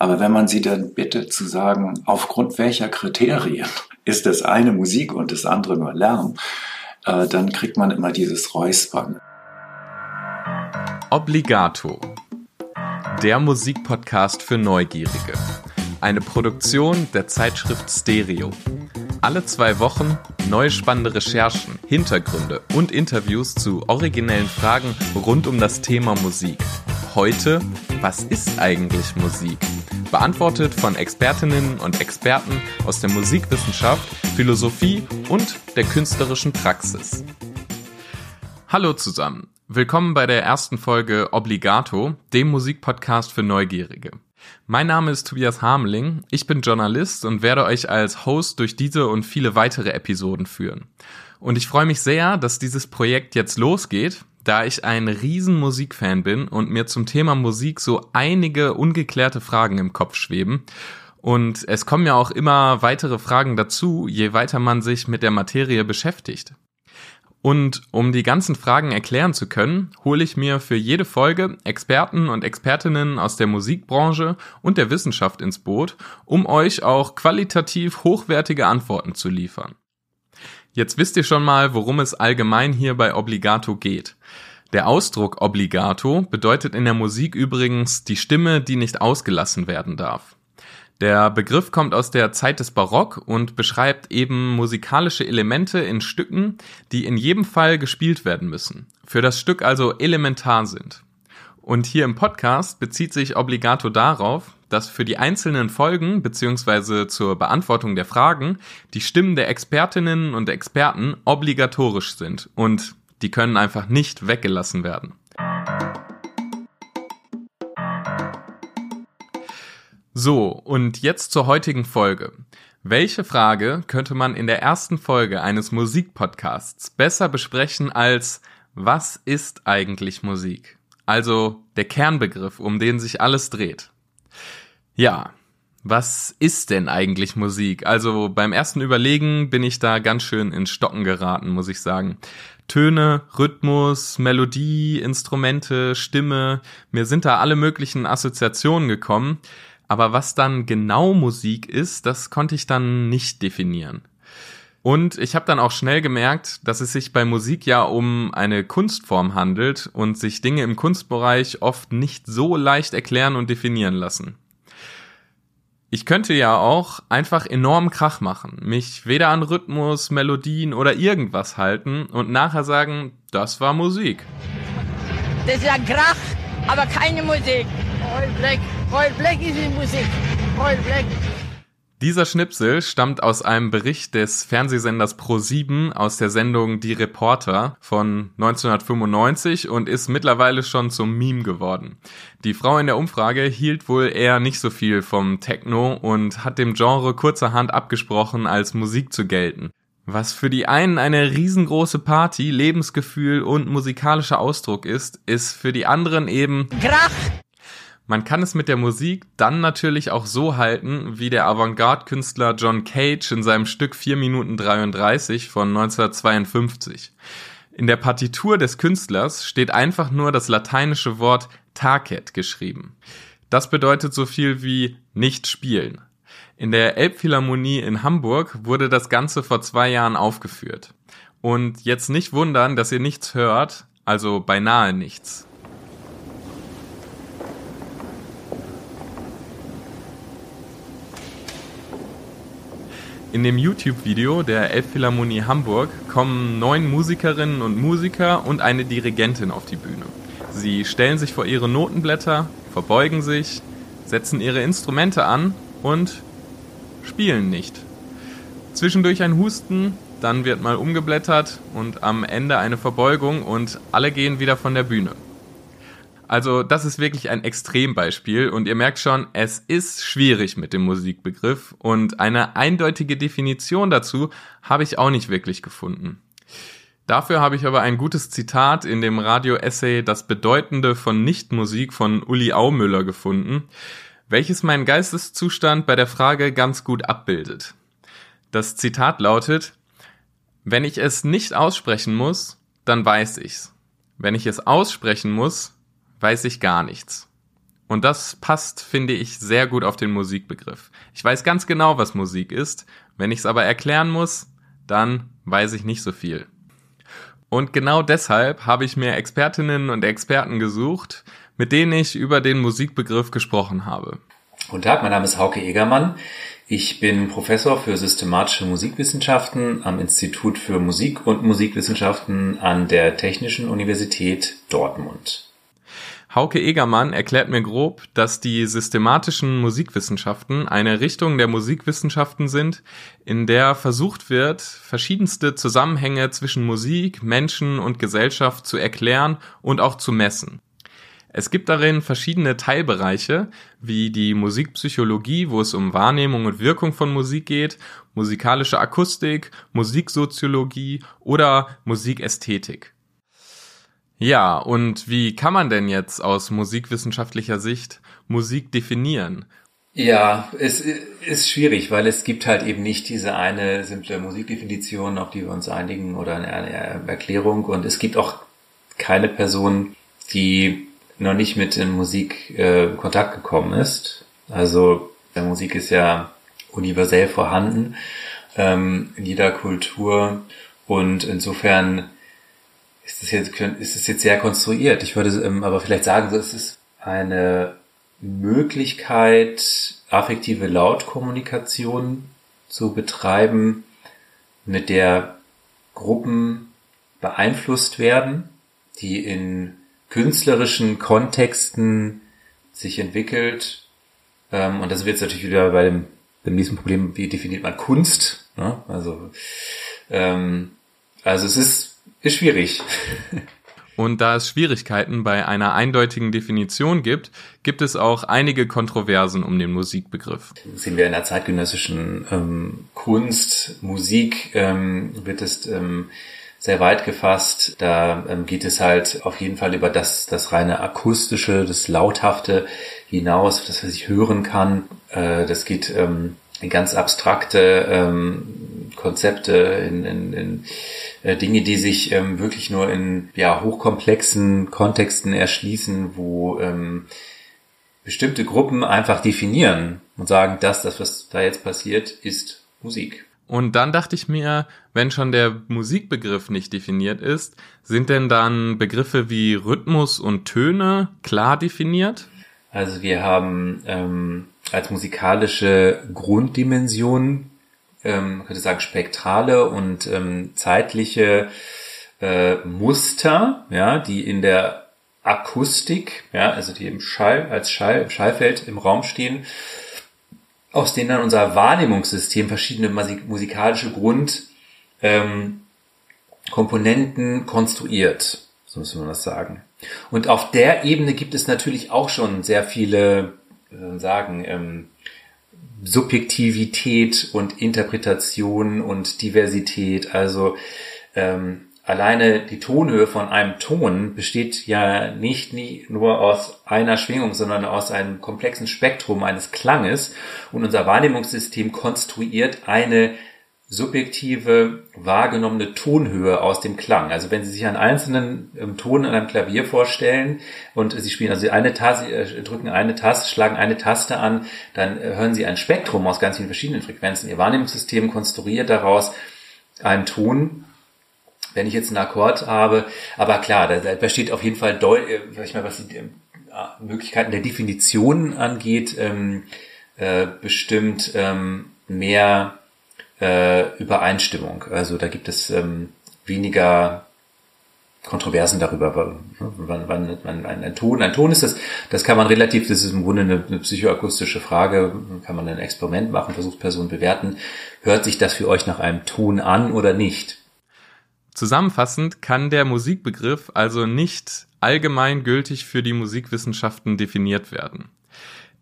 Aber wenn man sie dann bittet zu sagen, aufgrund welcher Kriterien ist das eine Musik und das andere nur Lärm, äh, dann kriegt man immer dieses Räuspern. Obligato. Der Musikpodcast für Neugierige. Eine Produktion der Zeitschrift Stereo. Alle zwei Wochen neue spannende Recherchen, Hintergründe und Interviews zu originellen Fragen rund um das Thema Musik. Heute, was ist eigentlich Musik? Beantwortet von Expertinnen und Experten aus der Musikwissenschaft, Philosophie und der künstlerischen Praxis. Hallo zusammen. Willkommen bei der ersten Folge Obligato, dem Musikpodcast für Neugierige. Mein Name ist Tobias Harmeling, ich bin Journalist und werde euch als Host durch diese und viele weitere Episoden führen. Und ich freue mich sehr, dass dieses Projekt jetzt losgeht, da ich ein riesen Musikfan bin und mir zum Thema Musik so einige ungeklärte Fragen im Kopf schweben. Und es kommen ja auch immer weitere Fragen dazu, je weiter man sich mit der Materie beschäftigt. Und um die ganzen Fragen erklären zu können, hole ich mir für jede Folge Experten und Expertinnen aus der Musikbranche und der Wissenschaft ins Boot, um euch auch qualitativ hochwertige Antworten zu liefern. Jetzt wisst ihr schon mal, worum es allgemein hier bei Obligato geht. Der Ausdruck Obligato bedeutet in der Musik übrigens die Stimme, die nicht ausgelassen werden darf. Der Begriff kommt aus der Zeit des Barock und beschreibt eben musikalische Elemente in Stücken, die in jedem Fall gespielt werden müssen, für das Stück also elementar sind. Und hier im Podcast bezieht sich Obligato darauf, dass für die einzelnen Folgen bzw. zur Beantwortung der Fragen die Stimmen der Expertinnen und Experten obligatorisch sind und die können einfach nicht weggelassen werden. So, und jetzt zur heutigen Folge. Welche Frage könnte man in der ersten Folge eines Musikpodcasts besser besprechen als was ist eigentlich Musik? Also der Kernbegriff, um den sich alles dreht. Ja, was ist denn eigentlich Musik? Also beim ersten Überlegen bin ich da ganz schön ins Stocken geraten, muss ich sagen. Töne, Rhythmus, Melodie, Instrumente, Stimme, mir sind da alle möglichen Assoziationen gekommen. Aber was dann genau Musik ist, das konnte ich dann nicht definieren. Und ich habe dann auch schnell gemerkt, dass es sich bei Musik ja um eine Kunstform handelt und sich Dinge im Kunstbereich oft nicht so leicht erklären und definieren lassen. Ich könnte ja auch einfach enorm Krach machen, mich weder an Rhythmus, Melodien oder irgendwas halten und nachher sagen, das war Musik. Das ist ein Krach, aber keine Musik. All Black ist die Musik. Roll Black. Dieser Schnipsel stammt aus einem Bericht des Fernsehsenders Pro7 aus der Sendung Die Reporter von 1995 und ist mittlerweile schon zum Meme geworden. Die Frau in der Umfrage hielt wohl eher nicht so viel vom Techno und hat dem Genre kurzerhand abgesprochen, als Musik zu gelten. Was für die einen eine riesengroße Party, Lebensgefühl und musikalischer Ausdruck ist, ist für die anderen eben Krach man kann es mit der Musik dann natürlich auch so halten, wie der Avantgarde-Künstler John Cage in seinem Stück 4 Minuten 33 von 1952. In der Partitur des Künstlers steht einfach nur das lateinische Wort tacet geschrieben. Das bedeutet so viel wie nicht spielen. In der Elbphilharmonie in Hamburg wurde das Ganze vor zwei Jahren aufgeführt. Und jetzt nicht wundern, dass ihr nichts hört, also beinahe nichts. In dem YouTube-Video der Elbphilharmonie Hamburg kommen neun Musikerinnen und Musiker und eine Dirigentin auf die Bühne. Sie stellen sich vor ihre Notenblätter, verbeugen sich, setzen ihre Instrumente an und spielen nicht. Zwischendurch ein Husten, dann wird mal umgeblättert und am Ende eine Verbeugung und alle gehen wieder von der Bühne. Also das ist wirklich ein Extrembeispiel und ihr merkt schon, es ist schwierig mit dem Musikbegriff und eine eindeutige Definition dazu habe ich auch nicht wirklich gefunden. Dafür habe ich aber ein gutes Zitat in dem Radio-Essay Das Bedeutende von Nichtmusik von Uli Aumüller gefunden, welches meinen Geisteszustand bei der Frage ganz gut abbildet. Das Zitat lautet, wenn ich es nicht aussprechen muss, dann weiß ich's. Wenn ich es aussprechen muss, weiß ich gar nichts. Und das passt, finde ich, sehr gut auf den Musikbegriff. Ich weiß ganz genau, was Musik ist. Wenn ich es aber erklären muss, dann weiß ich nicht so viel. Und genau deshalb habe ich mir Expertinnen und Experten gesucht, mit denen ich über den Musikbegriff gesprochen habe. Guten Tag, mein Name ist Hauke Egermann. Ich bin Professor für systematische Musikwissenschaften am Institut für Musik und Musikwissenschaften an der Technischen Universität Dortmund. Hauke Egermann erklärt mir grob, dass die systematischen Musikwissenschaften eine Richtung der Musikwissenschaften sind, in der versucht wird, verschiedenste Zusammenhänge zwischen Musik, Menschen und Gesellschaft zu erklären und auch zu messen. Es gibt darin verschiedene Teilbereiche, wie die Musikpsychologie, wo es um Wahrnehmung und Wirkung von Musik geht, musikalische Akustik, Musiksoziologie oder Musikästhetik. Ja, und wie kann man denn jetzt aus musikwissenschaftlicher Sicht Musik definieren? Ja, es ist schwierig, weil es gibt halt eben nicht diese eine simple Musikdefinition, auf die wir uns einigen oder eine Erklärung. Und es gibt auch keine Person, die noch nicht mit in Musik äh, Kontakt gekommen ist. Also der Musik ist ja universell vorhanden ähm, in jeder Kultur und insofern ist es jetzt, jetzt sehr konstruiert. Ich würde ähm, aber vielleicht sagen, es ist eine Möglichkeit, affektive Lautkommunikation zu betreiben, mit der Gruppen beeinflusst werden, die in künstlerischen Kontexten sich entwickelt. Ähm, und das wird jetzt natürlich wieder bei dem, dem nächsten Problem, wie definiert man Kunst? Ne? Also, ähm, also es ist ist schwierig. Und da es Schwierigkeiten bei einer eindeutigen Definition gibt, gibt es auch einige Kontroversen um den Musikbegriff. Das sehen wir in der zeitgenössischen ähm, Kunst, Musik ähm, wird es ähm, sehr weit gefasst. Da ähm, geht es halt auf jeden Fall über das, das reine akustische, das lauthafte hinaus, das was ich hören kann. Äh, das geht ähm, in ganz abstrakte Konzepte, in, in, in äh, Dinge, die sich ähm, wirklich nur in ja, hochkomplexen Kontexten erschließen, wo ähm, bestimmte Gruppen einfach definieren und sagen, das, das, was da jetzt passiert, ist Musik. Und dann dachte ich mir, wenn schon der Musikbegriff nicht definiert ist, sind denn dann Begriffe wie Rhythmus und Töne klar definiert? Also wir haben ähm, als musikalische Grunddimension ähm, man könnte sagen, spektrale und ähm, zeitliche äh, Muster, ja, die in der Akustik, ja, also die im Schall, als Schall, im Schallfeld im Raum stehen, aus denen dann unser Wahrnehmungssystem verschiedene musikalische Grundkomponenten ähm, konstruiert. So muss man das sagen. Und auf der Ebene gibt es natürlich auch schon sehr viele, äh, sagen, ähm, Subjektivität und Interpretation und Diversität. Also ähm, alleine die Tonhöhe von einem Ton besteht ja nicht nie nur aus einer Schwingung, sondern aus einem komplexen Spektrum eines Klanges. Und unser Wahrnehmungssystem konstruiert eine subjektive wahrgenommene Tonhöhe aus dem Klang. Also wenn Sie sich einen einzelnen ähm, Ton an einem Klavier vorstellen und Sie spielen also eine Taste, äh, drücken eine Taste, schlagen eine Taste an, dann äh, hören Sie ein Spektrum aus ganz vielen verschiedenen Frequenzen. Ihr Wahrnehmungssystem konstruiert daraus einen Ton. Wenn ich jetzt einen Akkord habe, aber klar, da, besteht auf jeden Fall, äh, sag ich mal, was die äh, Möglichkeiten der Definition angeht, ähm, äh, bestimmt ähm, mehr äh, Übereinstimmung. Also da gibt es ähm, weniger Kontroversen darüber, wann, wann, wann ein, ein Ton, ein Ton ist das, das kann man relativ, das ist im Grunde eine, eine psychoakustische Frage, kann man ein Experiment machen, Versuchsperson bewerten, hört sich das für euch nach einem Ton an oder nicht? Zusammenfassend kann der Musikbegriff also nicht allgemein gültig für die Musikwissenschaften definiert werden.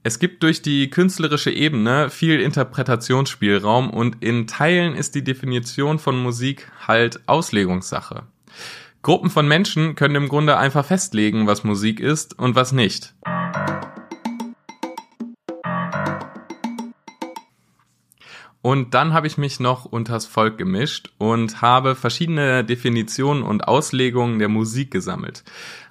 Es gibt durch die künstlerische Ebene viel Interpretationsspielraum und in Teilen ist die Definition von Musik halt Auslegungssache. Gruppen von Menschen können im Grunde einfach festlegen, was Musik ist und was nicht. Und dann habe ich mich noch unters Volk gemischt und habe verschiedene Definitionen und Auslegungen der Musik gesammelt.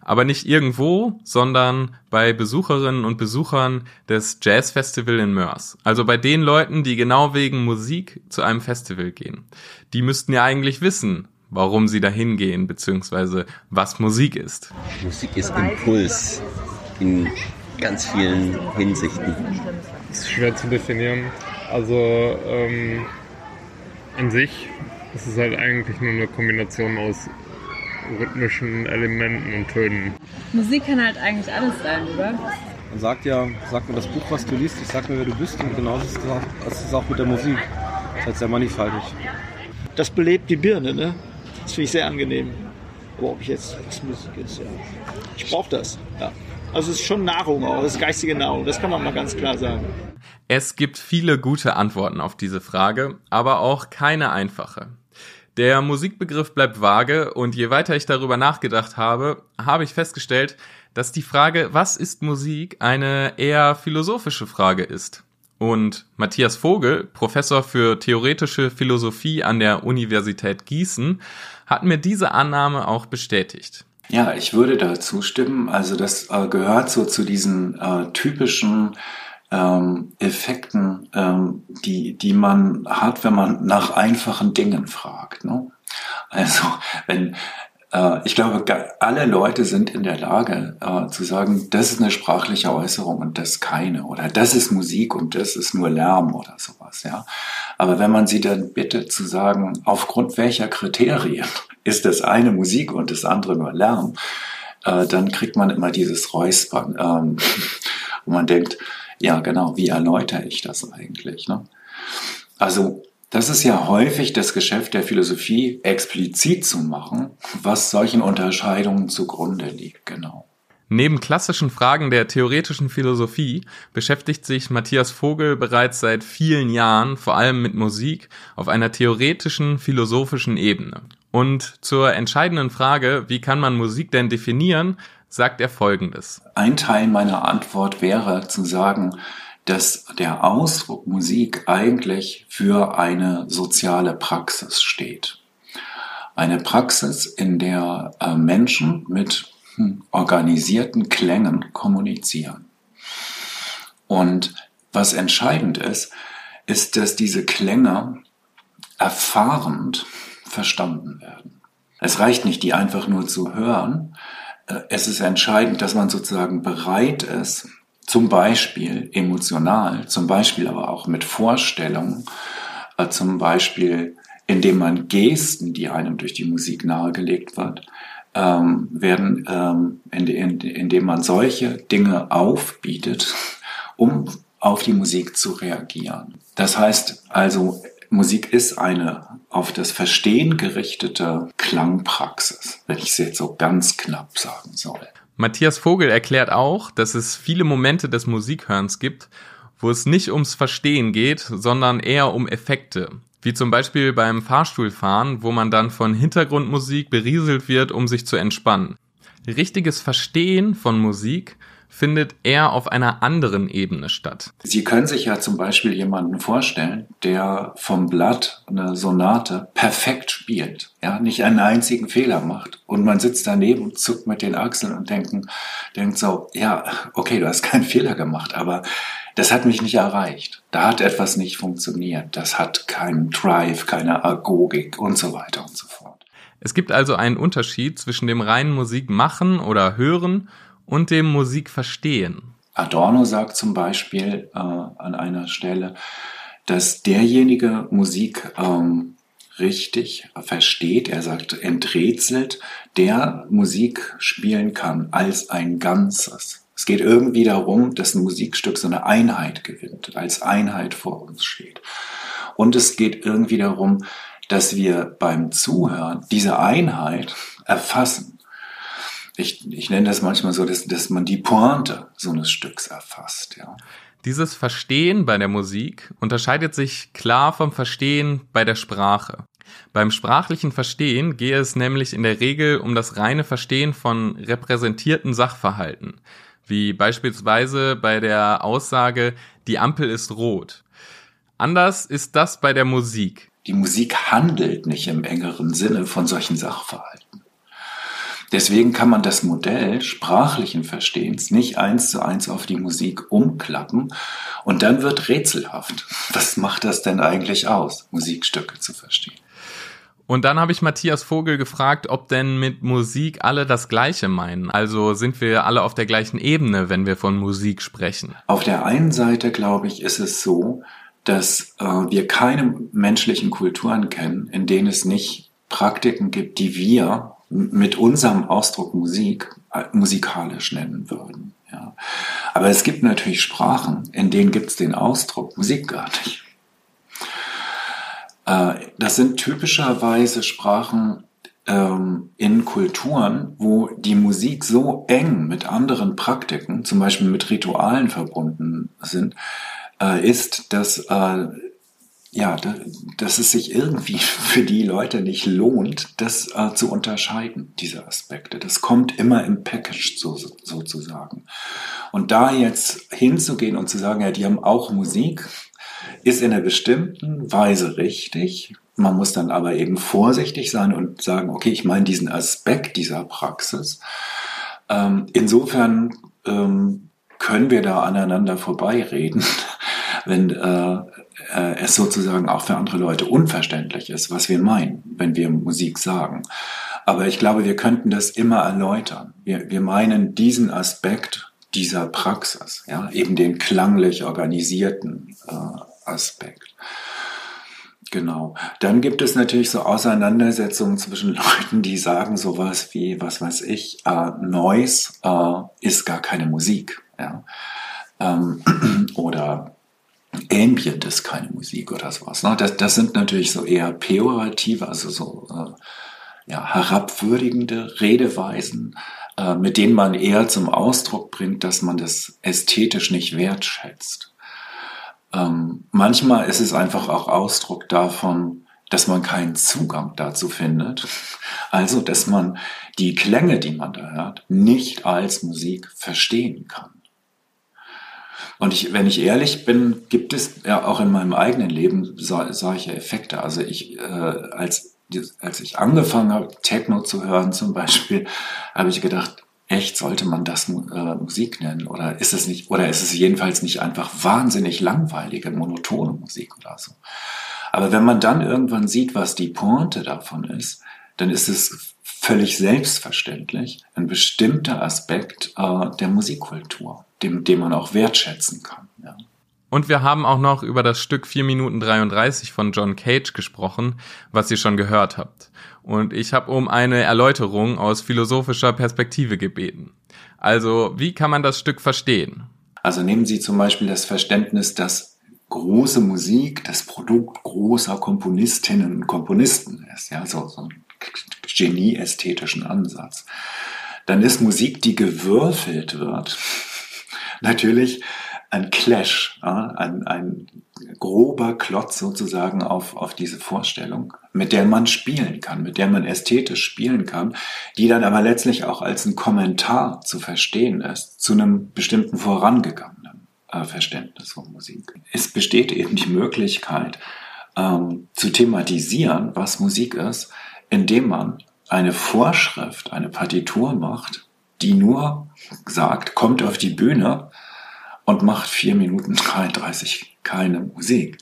Aber nicht irgendwo, sondern bei Besucherinnen und Besuchern des Jazz Festival in Mörs. Also bei den Leuten, die genau wegen Musik zu einem Festival gehen. Die müssten ja eigentlich wissen, warum sie dahin gehen, beziehungsweise was Musik ist. Musik ist Impuls in ganz vielen Hinsichten. Das ist schwer zu definieren. Also ähm, an sich ist es halt eigentlich nur eine Kombination aus rhythmischen Elementen und Tönen. Musik kann halt eigentlich alles sein, oder? Man sagt ja, sag mir das Buch, was du liest, ich sag mir, wer du bist und genauso ist es auch, mit der Musik. Das ist halt sehr mannigfaltig. Das belebt die Birne, ne? Das finde ich sehr angenehm. Aber ob ich jetzt was Musik ist, ja. Ich brauche das, ja. Also es ist schon Nahrung auch, es ist geistige Nahrung, das kann man mal ganz klar sagen. Es gibt viele gute Antworten auf diese Frage, aber auch keine einfache. Der Musikbegriff bleibt vage und je weiter ich darüber nachgedacht habe, habe ich festgestellt, dass die Frage, was ist Musik, eine eher philosophische Frage ist. Und Matthias Vogel, Professor für theoretische Philosophie an der Universität Gießen, hat mir diese Annahme auch bestätigt. Ja, ich würde da zustimmen. Also das äh, gehört so zu diesen äh, typischen ähm, Effekten, ähm, die, die man hat, wenn man nach einfachen Dingen fragt. Ne? Also wenn äh, ich glaube, alle Leute sind in der Lage äh, zu sagen, das ist eine sprachliche Äußerung und das keine. Oder das ist Musik und das ist nur Lärm oder sowas. Ja. Aber wenn man sie dann bittet zu sagen, aufgrund welcher Kriterien ist das eine Musik und das andere nur Lärm, äh, dann kriegt man immer dieses Räuspern. Ähm, und man denkt, ja, genau, wie erläutere ich das eigentlich? Ne? Also das ist ja häufig das Geschäft der Philosophie, explizit zu machen, was solchen Unterscheidungen zugrunde liegt, genau. Neben klassischen Fragen der theoretischen Philosophie beschäftigt sich Matthias Vogel bereits seit vielen Jahren vor allem mit Musik auf einer theoretischen philosophischen Ebene. Und zur entscheidenden Frage, wie kann man Musik denn definieren, sagt er Folgendes. Ein Teil meiner Antwort wäre zu sagen, dass der Ausdruck Musik eigentlich für eine soziale Praxis steht. Eine Praxis, in der äh, Menschen mit hm, organisierten Klängen kommunizieren. Und was entscheidend ist, ist, dass diese Klänge erfahrend verstanden werden. Es reicht nicht, die einfach nur zu hören, es ist entscheidend, dass man sozusagen bereit ist, zum Beispiel emotional, zum Beispiel aber auch mit Vorstellungen, äh, zum Beispiel indem man Gesten, die einem durch die Musik nahegelegt wird, ähm, werden, ähm, indem man solche Dinge aufbietet, um auf die Musik zu reagieren. Das heißt also, Musik ist eine auf das Verstehen gerichtete Klangpraxis, wenn ich es jetzt so ganz knapp sagen soll. Matthias Vogel erklärt auch, dass es viele Momente des Musikhörens gibt, wo es nicht ums Verstehen geht, sondern eher um Effekte. Wie zum Beispiel beim Fahrstuhlfahren, wo man dann von Hintergrundmusik berieselt wird, um sich zu entspannen. Richtiges Verstehen von Musik findet eher auf einer anderen Ebene statt. Sie können sich ja zum Beispiel jemanden vorstellen, der vom Blatt eine Sonate perfekt spielt, ja, nicht einen einzigen Fehler macht. Und man sitzt daneben, zuckt mit den Achseln und denken, denkt so, ja, okay, du hast keinen Fehler gemacht, aber das hat mich nicht erreicht. Da hat etwas nicht funktioniert. Das hat keinen Drive, keine Agogik und so weiter und so fort. Es gibt also einen Unterschied zwischen dem reinen Musik machen oder hören und dem Musikverstehen. Adorno sagt zum Beispiel äh, an einer Stelle, dass derjenige Musik ähm, richtig versteht, er sagt enträtselt, der Musik spielen kann als ein Ganzes. Es geht irgendwie darum, dass ein Musikstück so eine Einheit gewinnt, als Einheit vor uns steht. Und es geht irgendwie darum, dass wir beim Zuhören diese Einheit erfassen ich, ich nenne das manchmal so, dass, dass man die Pointe so eines Stücks erfasst, ja. Dieses Verstehen bei der Musik unterscheidet sich klar vom Verstehen bei der Sprache. Beim sprachlichen Verstehen gehe es nämlich in der Regel um das reine Verstehen von repräsentierten Sachverhalten, wie beispielsweise bei der Aussage, die Ampel ist rot. Anders ist das bei der Musik. Die Musik handelt nicht im engeren Sinne von solchen Sachverhalten. Deswegen kann man das Modell sprachlichen Verstehens nicht eins zu eins auf die Musik umklappen und dann wird rätselhaft. Was macht das denn eigentlich aus, Musikstücke zu verstehen? Und dann habe ich Matthias Vogel gefragt, ob denn mit Musik alle das Gleiche meinen. Also sind wir alle auf der gleichen Ebene, wenn wir von Musik sprechen? Auf der einen Seite, glaube ich, ist es so, dass äh, wir keine menschlichen Kulturen kennen, in denen es nicht Praktiken gibt, die wir mit unserem Ausdruck Musik äh, musikalisch nennen würden. Ja. Aber es gibt natürlich Sprachen, in denen gibt es den Ausdruck Musik gar nicht. Äh, das sind typischerweise Sprachen ähm, in Kulturen, wo die Musik so eng mit anderen Praktiken, zum Beispiel mit Ritualen verbunden sind, äh, ist, dass ja, dass es sich irgendwie für die Leute nicht lohnt, das äh, zu unterscheiden, diese Aspekte. Das kommt immer im Package so, sozusagen. Und da jetzt hinzugehen und zu sagen, ja, die haben auch Musik, ist in einer bestimmten Weise richtig. Man muss dann aber eben vorsichtig sein und sagen, okay, ich meine diesen Aspekt dieser Praxis. Ähm, insofern ähm, können wir da aneinander vorbeireden, wenn äh, äh, es sozusagen auch für andere Leute unverständlich ist, was wir meinen, wenn wir Musik sagen. Aber ich glaube, wir könnten das immer erläutern. Wir, wir meinen diesen Aspekt dieser Praxis, ja, eben den klanglich organisierten äh, Aspekt. Genau. Dann gibt es natürlich so Auseinandersetzungen zwischen Leuten, die sagen sowas wie, was weiß ich, äh, Noise äh, ist gar keine Musik. Ja? Ähm, oder Ambient ist keine Musik oder sowas. Ne? Das, das sind natürlich so eher pejorative, also so äh, ja, herabwürdigende Redeweisen, äh, mit denen man eher zum Ausdruck bringt, dass man das ästhetisch nicht wertschätzt. Ähm, manchmal ist es einfach auch Ausdruck davon, dass man keinen Zugang dazu findet. Also, dass man die Klänge, die man da hört, nicht als Musik verstehen kann. Und ich, wenn ich ehrlich bin, gibt es ja auch in meinem eigenen Leben so, solche Effekte. Also ich, äh, als, als ich angefangen habe, Techno zu hören zum Beispiel, habe ich gedacht, echt sollte man das äh, Musik nennen oder ist es nicht oder ist es jedenfalls nicht einfach wahnsinnig langweilige monotone Musik oder so. Aber wenn man dann irgendwann sieht, was die Pointe davon ist, dann ist es völlig selbstverständlich ein bestimmter Aspekt äh, der Musikkultur, dem, dem man auch wertschätzen kann. Ja. Und wir haben auch noch über das Stück 4 Minuten 33 von John Cage gesprochen, was ihr schon gehört habt. Und ich habe um eine Erläuterung aus philosophischer Perspektive gebeten. Also, wie kann man das Stück verstehen? Also nehmen Sie zum Beispiel das Verständnis, dass große Musik das Produkt großer Komponistinnen und Komponisten ist, ja, so, so ein genieästhetischen Ansatz. Dann ist Musik, die gewürfelt wird, natürlich ein Clash, ein, ein grober Klotz sozusagen auf, auf diese Vorstellung, mit der man spielen kann, mit der man ästhetisch spielen kann, die dann aber letztlich auch als ein Kommentar zu verstehen ist zu einem bestimmten vorangegangenen äh, Verständnis von Musik. Es besteht eben die Möglichkeit ähm, zu thematisieren, was Musik ist, indem man eine Vorschrift, eine Partitur macht, die nur sagt, kommt auf die Bühne und macht vier Minuten 33 keine Musik.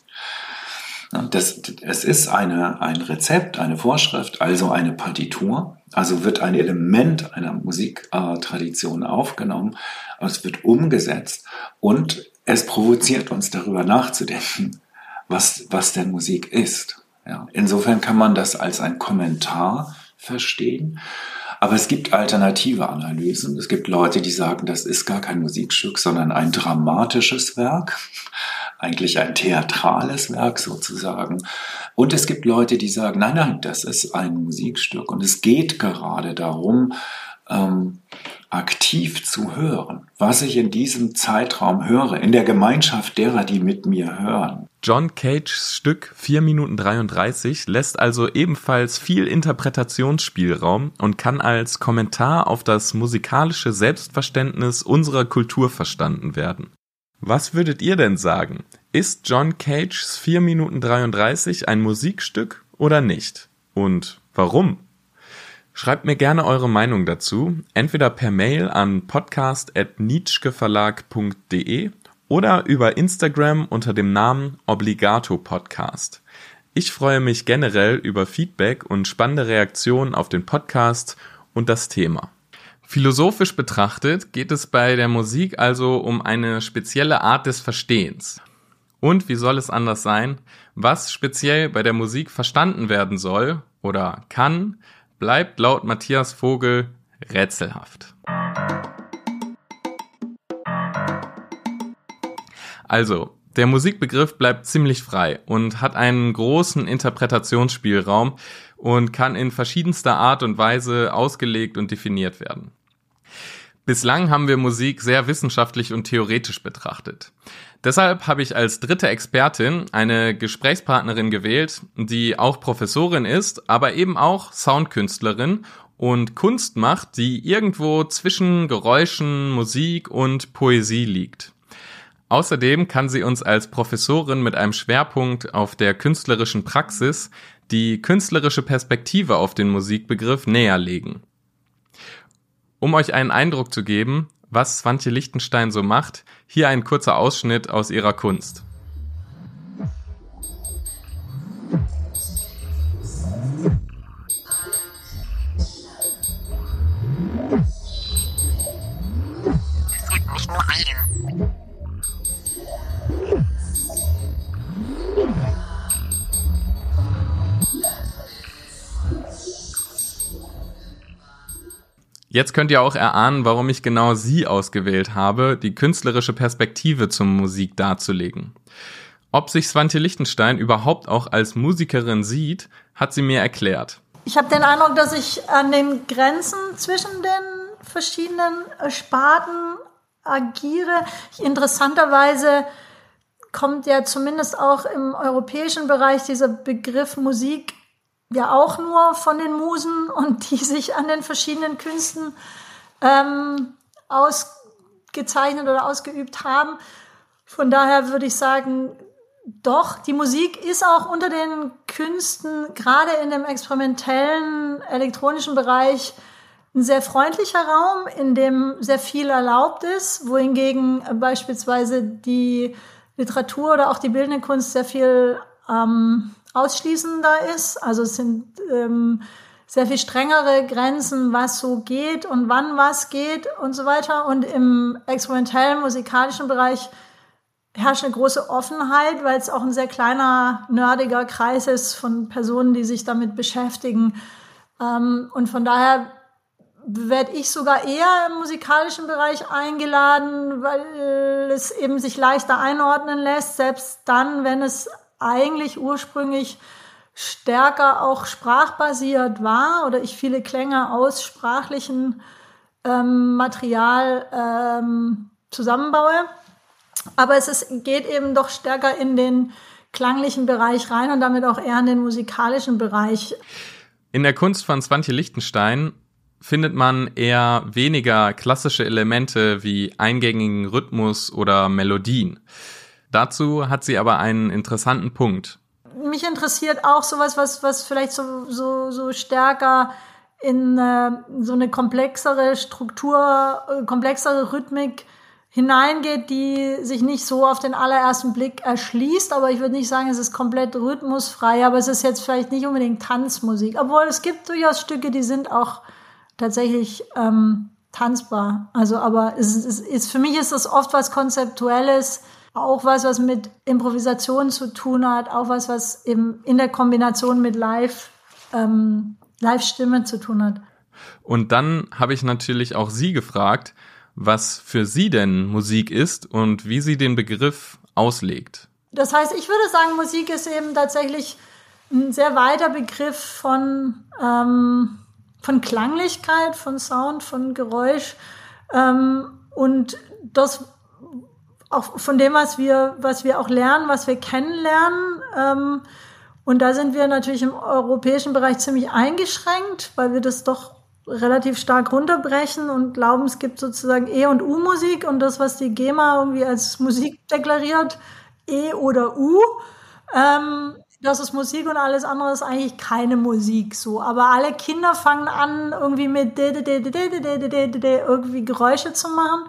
Das, es ist eine, ein Rezept, eine Vorschrift, also eine Partitur, also wird ein Element einer Musiktradition aufgenommen, es wird umgesetzt und es provoziert uns darüber nachzudenken, was, was denn Musik ist. Ja, insofern kann man das als ein Kommentar verstehen. Aber es gibt alternative Analysen. Es gibt Leute, die sagen, das ist gar kein Musikstück, sondern ein dramatisches Werk, eigentlich ein theatrales Werk sozusagen. Und es gibt Leute, die sagen, nein, nein, das ist ein Musikstück. Und es geht gerade darum, ähm, aktiv zu hören, was ich in diesem Zeitraum höre, in der Gemeinschaft derer, die mit mir hören. John Cages Stück 4 Minuten 33 lässt also ebenfalls viel Interpretationsspielraum und kann als Kommentar auf das musikalische Selbstverständnis unserer Kultur verstanden werden. Was würdet ihr denn sagen? Ist John Cages 4 Minuten 33 ein Musikstück oder nicht? Und warum? Schreibt mir gerne eure Meinung dazu, entweder per Mail an podcast.nietzscheverlag.de oder über Instagram unter dem Namen Obligato Podcast. Ich freue mich generell über Feedback und spannende Reaktionen auf den Podcast und das Thema. Philosophisch betrachtet geht es bei der Musik also um eine spezielle Art des Verstehens. Und wie soll es anders sein? Was speziell bei der Musik verstanden werden soll oder kann, bleibt laut Matthias Vogel rätselhaft. Also, der Musikbegriff bleibt ziemlich frei und hat einen großen Interpretationsspielraum und kann in verschiedenster Art und Weise ausgelegt und definiert werden. Bislang haben wir Musik sehr wissenschaftlich und theoretisch betrachtet. Deshalb habe ich als dritte Expertin eine Gesprächspartnerin gewählt, die auch Professorin ist, aber eben auch Soundkünstlerin und Kunst macht, die irgendwo zwischen Geräuschen, Musik und Poesie liegt. Außerdem kann sie uns als Professorin mit einem Schwerpunkt auf der künstlerischen Praxis die künstlerische Perspektive auf den Musikbegriff näherlegen. Um euch einen Eindruck zu geben, was Swantje Lichtenstein so macht, hier ein kurzer Ausschnitt aus ihrer Kunst. Jetzt könnt ihr auch erahnen, warum ich genau sie ausgewählt habe, die künstlerische Perspektive zur Musik darzulegen. Ob sich Swantje Lichtenstein überhaupt auch als Musikerin sieht, hat sie mir erklärt. Ich habe den Eindruck, dass ich an den Grenzen zwischen den verschiedenen Sparten agiere. Interessanterweise kommt ja zumindest auch im europäischen Bereich dieser Begriff Musik ja auch nur von den Musen und die sich an den verschiedenen Künsten ähm, ausgezeichnet oder ausgeübt haben. Von daher würde ich sagen, doch, die Musik ist auch unter den Künsten, gerade in dem experimentellen elektronischen Bereich, ein sehr freundlicher Raum, in dem sehr viel erlaubt ist, wohingegen beispielsweise die Literatur oder auch die bildende Kunst sehr viel ähm, ausschließender ist. Also es sind ähm, sehr viel strengere Grenzen, was so geht und wann was geht und so weiter. Und im experimentellen musikalischen Bereich herrscht eine große Offenheit, weil es auch ein sehr kleiner, nerdiger Kreis ist von Personen, die sich damit beschäftigen. Ähm, und von daher werde ich sogar eher im musikalischen Bereich eingeladen, weil es eben sich leichter einordnen lässt, selbst dann, wenn es eigentlich ursprünglich stärker auch sprachbasiert war oder ich viele Klänge aus sprachlichen ähm, Material ähm, zusammenbaue. Aber es ist, geht eben doch stärker in den klanglichen Bereich rein und damit auch eher in den musikalischen Bereich. In der Kunst von Swantje Lichtenstein findet man eher weniger klassische Elemente wie eingängigen Rhythmus oder Melodien. Dazu hat sie aber einen interessanten Punkt. Mich interessiert auch sowas, was, was vielleicht so, so, so stärker in äh, so eine komplexere Struktur, äh, komplexere Rhythmik hineingeht, die sich nicht so auf den allerersten Blick erschließt. Aber ich würde nicht sagen, es ist komplett rhythmusfrei, aber es ist jetzt vielleicht nicht unbedingt Tanzmusik. Obwohl es gibt durchaus Stücke, die sind auch tatsächlich ähm, tanzbar. Also, aber es, es ist, für mich ist das oft was Konzeptuelles, auch was, was mit Improvisation zu tun hat, auch was, was eben in der Kombination mit Live, ähm, Live-Stimme zu tun hat. Und dann habe ich natürlich auch Sie gefragt, was für Sie denn Musik ist und wie sie den Begriff auslegt. Das heißt, ich würde sagen, Musik ist eben tatsächlich ein sehr weiter Begriff von, ähm, von Klanglichkeit, von Sound, von Geräusch. Ähm, und das auch von dem, was wir, was wir auch lernen, was wir kennenlernen. Ähm, und da sind wir natürlich im europäischen Bereich ziemlich eingeschränkt, weil wir das doch relativ stark runterbrechen und glauben, es gibt sozusagen E- und U-Musik und das, was die GEMA irgendwie als Musik deklariert, E oder U. Ähm, das ist Musik und alles andere ist eigentlich keine Musik so. Aber alle Kinder fangen an, irgendwie mit irgendwie Geräusche zu machen.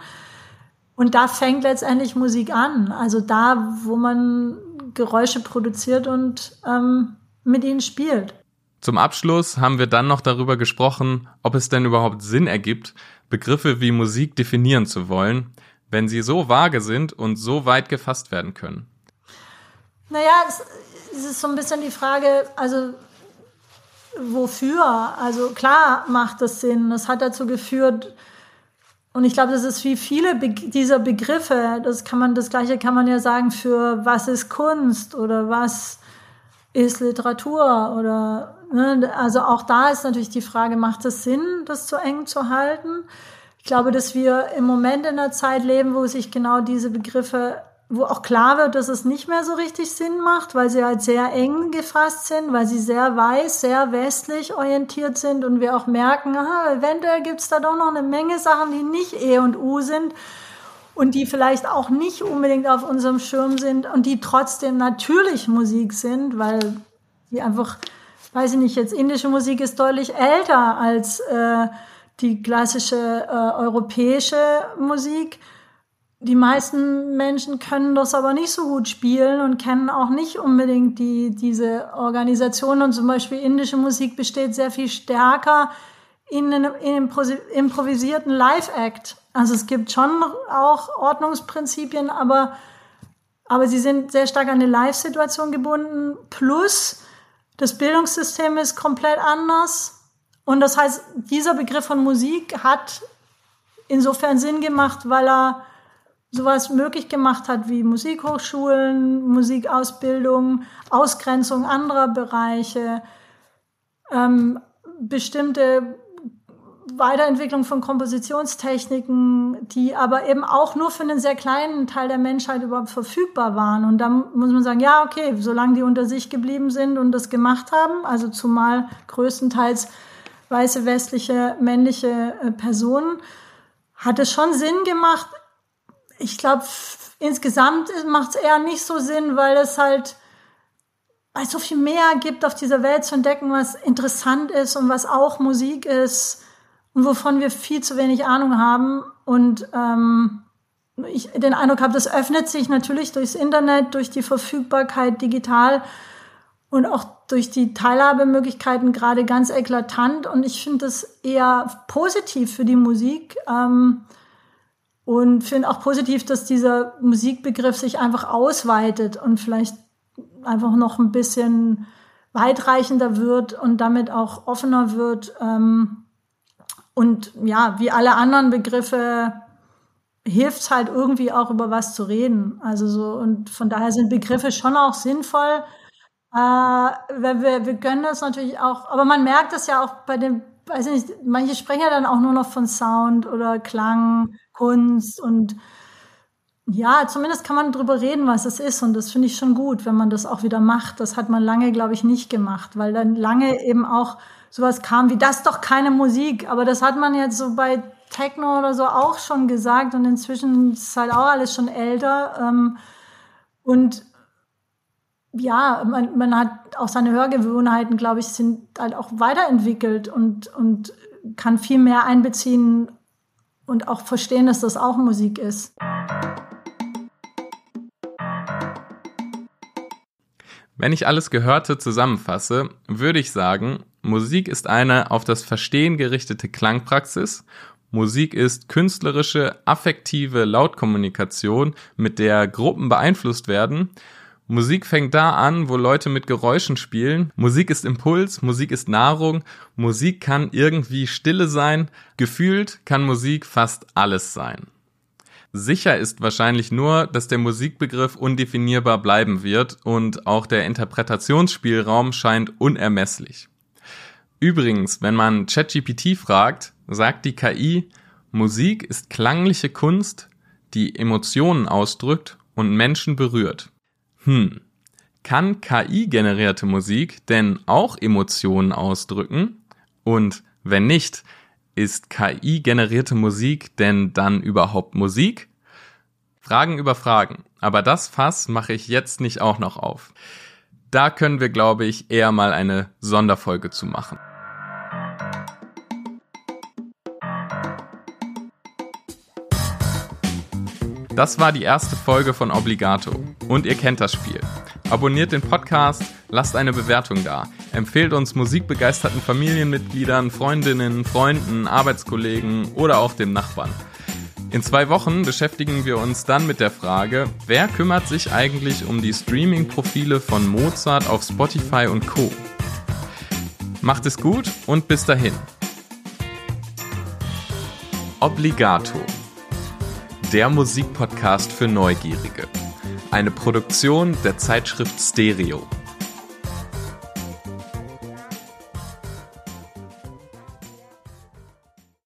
Und da fängt letztendlich Musik an. Also da, wo man Geräusche produziert und ähm, mit ihnen spielt. Zum Abschluss haben wir dann noch darüber gesprochen, ob es denn überhaupt Sinn ergibt, Begriffe wie Musik definieren zu wollen, wenn sie so vage sind und so weit gefasst werden können. Naja, es, es ist so ein bisschen die Frage, also wofür? Also klar macht das Sinn. Das hat dazu geführt, und ich glaube, das ist wie viele Be dieser Begriffe, das kann man, das Gleiche kann man ja sagen für was ist Kunst oder was ist Literatur oder, ne, also auch da ist natürlich die Frage, macht es Sinn, das zu eng zu halten? Ich glaube, dass wir im Moment in einer Zeit leben, wo sich genau diese Begriffe wo auch klar wird, dass es nicht mehr so richtig Sinn macht, weil sie halt sehr eng gefasst sind, weil sie sehr weiß, sehr westlich orientiert sind und wir auch merken, aha, eventuell gibt's da doch noch eine Menge Sachen, die nicht E und U sind und die vielleicht auch nicht unbedingt auf unserem Schirm sind und die trotzdem natürlich Musik sind, weil die einfach, weiß ich nicht, jetzt indische Musik ist deutlich älter als äh, die klassische äh, europäische Musik die meisten Menschen können das aber nicht so gut spielen und kennen auch nicht unbedingt die, diese Organisation. Und zum Beispiel indische Musik besteht sehr viel stärker in einem, in improvisierten Live-Act. Also es gibt schon auch Ordnungsprinzipien, aber, aber sie sind sehr stark an eine Live-Situation gebunden. Plus das Bildungssystem ist komplett anders. Und das heißt, dieser Begriff von Musik hat insofern Sinn gemacht, weil er sowas möglich gemacht hat wie Musikhochschulen, Musikausbildung, Ausgrenzung anderer Bereiche, ähm, bestimmte Weiterentwicklung von Kompositionstechniken, die aber eben auch nur für einen sehr kleinen Teil der Menschheit überhaupt verfügbar waren. Und da muss man sagen, ja, okay, solange die unter sich geblieben sind und das gemacht haben, also zumal größtenteils weiße, westliche, männliche äh, Personen, hat es schon Sinn gemacht, ich glaube, insgesamt macht es eher nicht so Sinn, weil es halt weil es so viel mehr gibt auf dieser Welt zu entdecken, was interessant ist und was auch Musik ist und wovon wir viel zu wenig Ahnung haben. Und ähm, ich den Eindruck habe, das öffnet sich natürlich durchs Internet, durch die Verfügbarkeit digital und auch durch die Teilhabemöglichkeiten gerade ganz eklatant. Und ich finde das eher positiv für die Musik. Ähm, und finde auch positiv, dass dieser Musikbegriff sich einfach ausweitet und vielleicht einfach noch ein bisschen weitreichender wird und damit auch offener wird. Ähm, und ja, wie alle anderen Begriffe hilft es halt irgendwie auch über was zu reden. Also so, und von daher sind Begriffe schon auch sinnvoll. Äh, wir, wir, wir gönnen das natürlich auch, aber man merkt das ja auch bei den, weiß nicht, manche sprechen ja dann auch nur noch von Sound oder Klang Kunst und ja, zumindest kann man drüber reden, was es ist. Und das finde ich schon gut, wenn man das auch wieder macht. Das hat man lange, glaube ich, nicht gemacht, weil dann lange eben auch sowas kam wie, das ist doch keine Musik. Aber das hat man jetzt so bei Techno oder so auch schon gesagt. Und inzwischen ist halt auch alles schon älter. Ähm, und ja, man, man hat auch seine Hörgewohnheiten, glaube ich, sind halt auch weiterentwickelt und, und kann viel mehr einbeziehen, und auch verstehen, dass das auch Musik ist. Wenn ich alles Gehörte zusammenfasse, würde ich sagen, Musik ist eine auf das Verstehen gerichtete Klangpraxis. Musik ist künstlerische, affektive Lautkommunikation, mit der Gruppen beeinflusst werden Musik fängt da an, wo Leute mit Geräuschen spielen. Musik ist Impuls, Musik ist Nahrung, Musik kann irgendwie Stille sein. Gefühlt kann Musik fast alles sein. Sicher ist wahrscheinlich nur, dass der Musikbegriff undefinierbar bleiben wird und auch der Interpretationsspielraum scheint unermesslich. Übrigens, wenn man ChatGPT fragt, sagt die KI, Musik ist klangliche Kunst, die Emotionen ausdrückt und Menschen berührt. Hm, kann KI-generierte Musik denn auch Emotionen ausdrücken? Und wenn nicht, ist KI-generierte Musik denn dann überhaupt Musik? Fragen über Fragen. Aber das Fass mache ich jetzt nicht auch noch auf. Da können wir, glaube ich, eher mal eine Sonderfolge zu machen. Das war die erste Folge von Obligato. Und ihr kennt das Spiel. Abonniert den Podcast, lasst eine Bewertung da. Empfehlt uns musikbegeisterten Familienmitgliedern, Freundinnen, Freunden, Arbeitskollegen oder auch dem Nachbarn. In zwei Wochen beschäftigen wir uns dann mit der Frage, wer kümmert sich eigentlich um die Streaming-Profile von Mozart auf Spotify und Co. Macht es gut und bis dahin. Obligato der Musikpodcast für Neugierige. Eine Produktion der Zeitschrift Stereo.